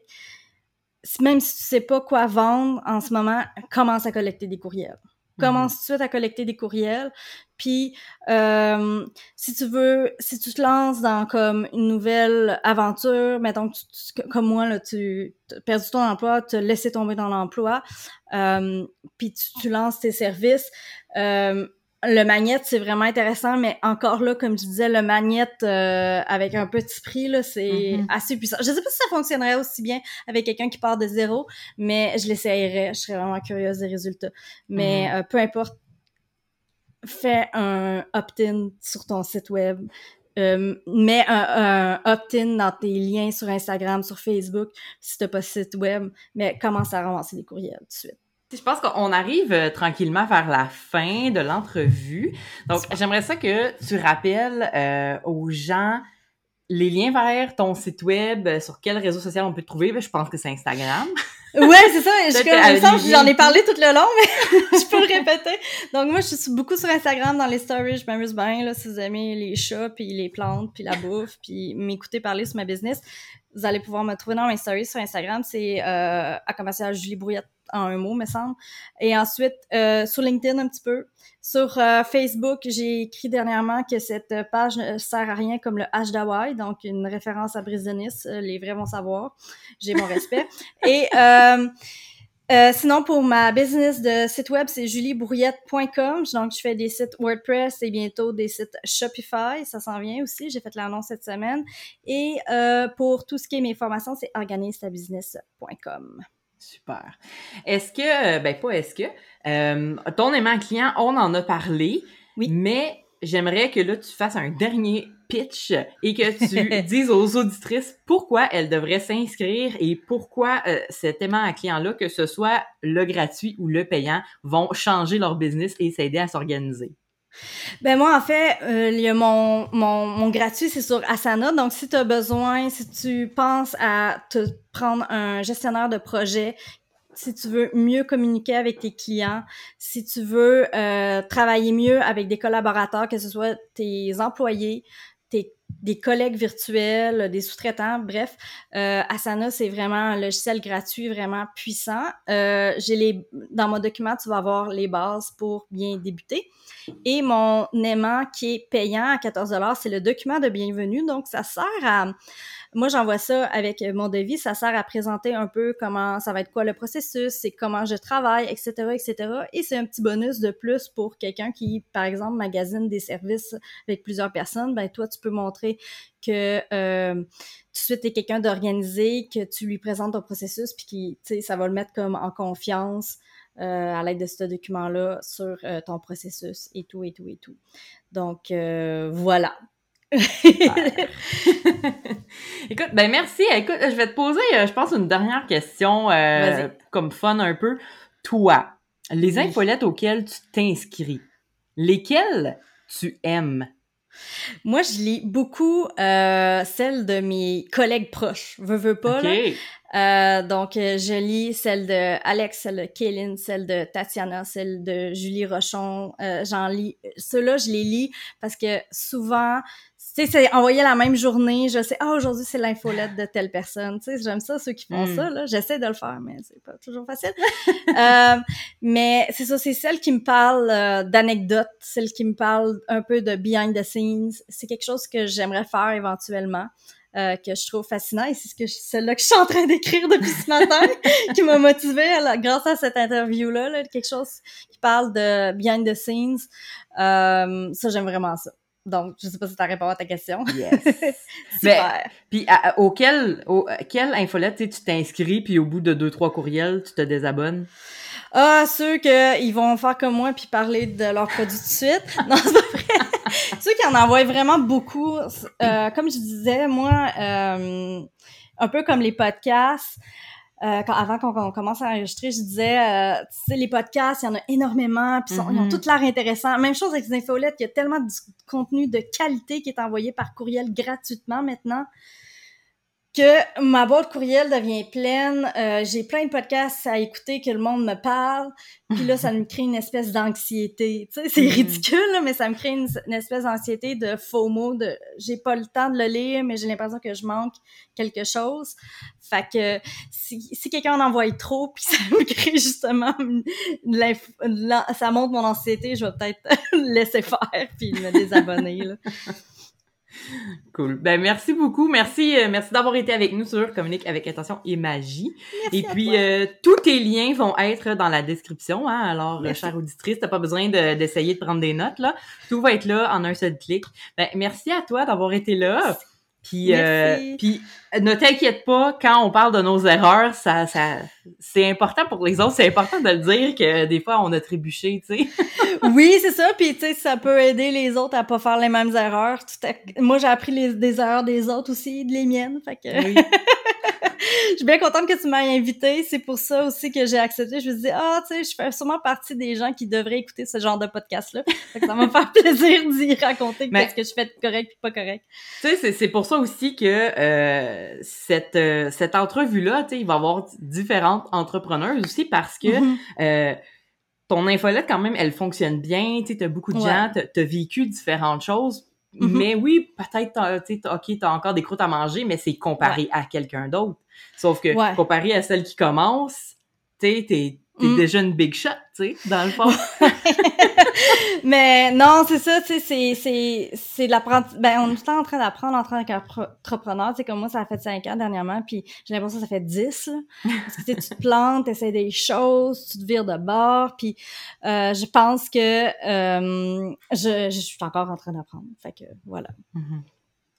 même si tu sais pas quoi vendre en ce moment, commence à collecter des courriels. Commence tout de suite à collecter des courriels. Puis, euh, si tu veux, si tu te lances dans comme une nouvelle aventure, mettons que tu, comme moi, là, tu as perdu ton emploi, tu as laissé tomber dans l'emploi, euh, puis tu, tu, lances tes services, euh, le magnète, c'est vraiment intéressant, mais encore là, comme je disais, le magnète euh, avec un petit prix, là, c'est mm-hmm. assez puissant. Je sais pas si ça fonctionnerait aussi bien avec quelqu'un qui part de zéro, mais je l'essayerais. Je serais vraiment curieuse des résultats. Mais mm-hmm. euh, peu importe, fais un opt-in sur ton site web, euh, mets un, opt-in dans tes liens sur Instagram, sur Facebook, si t'as pas de site web, mais commence à ramasser des courriels tout de suite. Je pense qu'on arrive euh, tranquillement vers la fin de l'entrevue. Donc, j'aimerais ça que tu rappelles euh, aux gens les liens vers ton site web, euh, sur quel réseau social on peut te trouver. Ben, je pense que c'est Instagram. ouais, c'est ça. Je, j'en ai parlé tout le long, mais je peux le répéter. Donc, moi, je suis beaucoup sur Instagram dans les stories. Je m'amuse bien, là, si vous aimez les chats, puis les plantes, puis la bouffe, puis m'écouter parler sur ma business. Vous allez pouvoir me trouver dans mes stories sur Instagram. C'est euh, à commercial Julie Brouillette en un mot, me semble. Et ensuite, euh, sur LinkedIn un petit peu. Sur euh, Facebook, j'ai écrit dernièrement que cette page ne sert à rien comme le H d'Hawaii, donc une référence à Brise de Nice. Euh, les vrais vont savoir. J'ai mon respect. Et euh, euh, sinon, pour ma business de site web, c'est juliebrouillette.com. Donc, je fais des sites WordPress et bientôt des sites Shopify. Ça s'en vient aussi. J'ai fait l'annonce cette semaine. Et euh, pour tout ce qui est mes formations, c'est organistabusiness.com. Super. Est-ce que, ben pas est-ce que, euh, ton aimant client, on en a parlé, oui. mais j'aimerais que là, tu fasses un dernier pitch et que tu dises aux auditrices pourquoi elles devraient s'inscrire et pourquoi euh, cet aimant à client-là, que ce soit le gratuit ou le payant, vont changer leur business et s'aider à s'organiser. Ben moi, en fait, euh, il y a mon, mon, mon gratuit, c'est sur Asana. Donc, si tu as besoin, si tu penses à te prendre un gestionnaire de projet si tu veux mieux communiquer avec tes clients, si tu veux euh, travailler mieux avec des collaborateurs, que ce soit tes employés, des collègues virtuels, des sous-traitants, bref, euh, Asana c'est vraiment un logiciel gratuit vraiment puissant. Euh, j'ai les dans mon document tu vas avoir les bases pour bien débuter. Et mon aimant qui est payant à 14 c'est le document de bienvenue donc ça sert à moi, j'envoie ça avec mon devis. Ça sert à présenter un peu comment ça va être quoi le processus, c'est comment je travaille, etc., etc. Et c'est un petit bonus de plus pour quelqu'un qui, par exemple, magasine des services avec plusieurs personnes. Ben, toi, tu peux montrer que euh, tout de suite, tu es quelqu'un d'organisé, que tu lui présentes ton processus, puis qui, ça va le mettre comme en confiance. Euh, à l'aide de ce document-là sur euh, ton processus et tout, et tout, et tout. Donc, euh, voilà. Écoute, ben merci. Écoute, je vais te poser, euh, je pense, une dernière question, euh, comme fun un peu. Toi, les infolettes auxquelles tu t'inscris, lesquelles tu aimes? Moi, je lis beaucoup euh, celles de mes collègues proches. Veux, veux pas, là? donc, je lis celle de Alex, celle de Kaylin, celle de Tatiana, celle de Julie Rochon. J'en lis. Ceux-là, je les lis parce que souvent, sais, c'est envoyer la même journée, je sais, ah, aujourd'hui, c'est l'infolette de telle personne. Tu sais, j'aime ça, ceux qui font hmm. ça, là. J'essaie de le faire, mais c'est pas toujours facile. euh, mais c'est ça, c'est celle qui me parle euh, d'anecdotes, celle qui me parle un peu de behind the scenes. C'est quelque chose que j'aimerais faire éventuellement. Euh, que je trouve fascinant et c'est ce que celle-là que je suis en train d'écrire depuis ce matin qui m'a motivée grâce à cette interview là, là, quelque chose qui parle de behind the scenes euh, ça j'aime vraiment ça donc, je sais pas si ça répond à ta question. Yes. Super. puis, auquel, au, quelle infolette tu t'inscris, puis au bout de deux, trois courriels, tu te désabonnes? Ah, ceux qu'ils vont faire comme moi puis parler de leurs produits tout de suite. Non, c'est vrai. ceux qui en envoient vraiment beaucoup. Euh, comme je disais, moi, euh, un peu comme les podcasts, euh, quand, avant qu'on commence à enregistrer, je disais, euh, tu sais, les podcasts, il y en a énormément, puis ils ont mm-hmm. toutes l'air intéressants. Même chose avec les infolettes, il y a tellement de contenu de qualité qui est envoyé par courriel gratuitement maintenant que ma boîte courriel devient pleine. Euh, j'ai plein de podcasts à écouter que le monde me parle. Puis là, ça me crée une espèce d'anxiété. Tu sais, c'est mm-hmm. ridicule, mais ça me crée une, espèce d'anxiété de faux mots, de j'ai pas le temps de le lire, mais j'ai l'impression que je manque quelque chose. Fait que si, si quelqu'un en envoie trop, puis ça me crée justement ça monte mon anxiété, je vais peut-être laisser faire puis me désabonner. Là. Cool. Ben merci beaucoup. Merci euh, merci d'avoir été avec nous sur Communique avec attention et magie. et puis euh, tous tes liens vont être dans la description hein. Alors euh, chère auditrice, t'as pas besoin d'essayer de, prendre des notes là. Tout va être là en un seul clic. Ben merci à toi d'avoir été là. Puis, puis ne t'inquiète pas, quand on parle de nos erreurs, ça, ça, c'est important pour les autres, c'est important de le dire que des fois on a trébuché, tu sais. oui, c'est ça, puis tu sais ça peut aider les autres à pas faire les mêmes erreurs. Moi j'ai appris les, des erreurs des autres aussi, de les miennes, fait que oui. je suis bien contente que tu m'aies invité. C'est pour ça aussi que j'ai accepté. Je me dis, ah, tu sais, je fais sûrement partie des gens qui devraient écouter ce genre de podcast-là. ça va me faire plaisir d'y raconter qu'est-ce que je fais de correct et pas correct. Tu sais, c'est pour ça aussi que euh, cette, euh, cette tu sais, il va y avoir différentes entrepreneurs aussi parce que mm-hmm. euh, ton infolette, quand même, elle fonctionne bien. Tu sais, as beaucoup de gens, tu as vécu différentes choses Mm-hmm. Mais oui, peut-être, tu sais, OK, t'as encore des croûtes à manger, mais c'est comparé à quelqu'un d'autre. Sauf que comparé à celle qui commence, tu sais, t'es mm. déjà une big shot, tu sais, dans le fond. mais non, c'est ça, tu sais, c'est, c'est, c'est l'apprentissage. Ben, on est tout le temps en train d'apprendre en tant qu'entrepreneur. Tu sais, comme moi, ça a fait cinq ans dernièrement, puis j'ai l'impression que ça fait dix, là. Parce que tu te plantes, t'essaies des choses, tu te vires de bord, puis euh, je pense que euh, je, je suis encore en train d'apprendre. Fait que, voilà. Mm-hmm.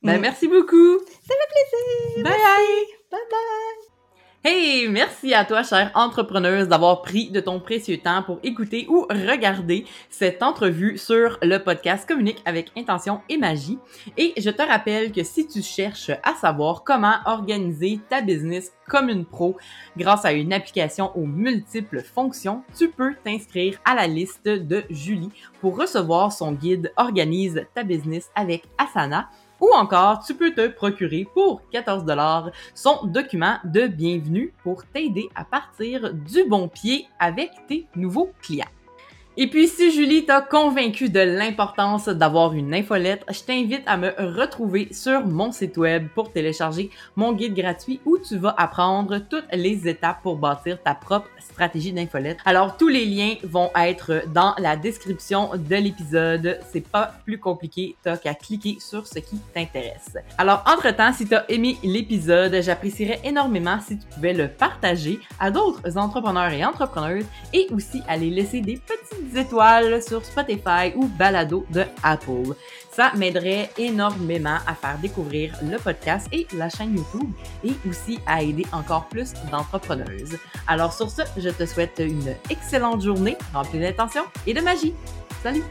Ben, mm. merci beaucoup! Ça fait plaisir! Bye bye! Bye bye! Hey, merci à toi, chère entrepreneuse, d'avoir pris de ton précieux temps pour écouter ou regarder cette entrevue sur le podcast Communique avec intention et magie. Et je te rappelle que si tu cherches à savoir comment organiser ta business comme une pro grâce à une application aux multiples fonctions, tu peux t'inscrire à la liste de Julie pour recevoir son guide Organise ta business avec Asana ou encore, tu peux te procurer pour 14 dollars son document de bienvenue pour t'aider à partir du bon pied avec tes nouveaux clients. Et puis, si Julie t'a convaincu de l'importance d'avoir une infolette, je t'invite à me retrouver sur mon site web pour télécharger mon guide gratuit où tu vas apprendre toutes les étapes pour bâtir ta propre stratégie d'infolette. Alors, tous les liens vont être dans la description de l'épisode. C'est pas plus compliqué, t'as qu'à cliquer sur ce qui t'intéresse. Alors, entre-temps, si t'as aimé l'épisode, j'apprécierais énormément si tu pouvais le partager à d'autres entrepreneurs et entrepreneuses et aussi aller laisser des étoiles sur Spotify ou Balado de Apple. Ça m'aiderait énormément à faire découvrir le podcast et la chaîne YouTube et aussi à aider encore plus d'entrepreneuses. Alors sur ce, je te souhaite une excellente journée remplie d'intention et de magie. Salut!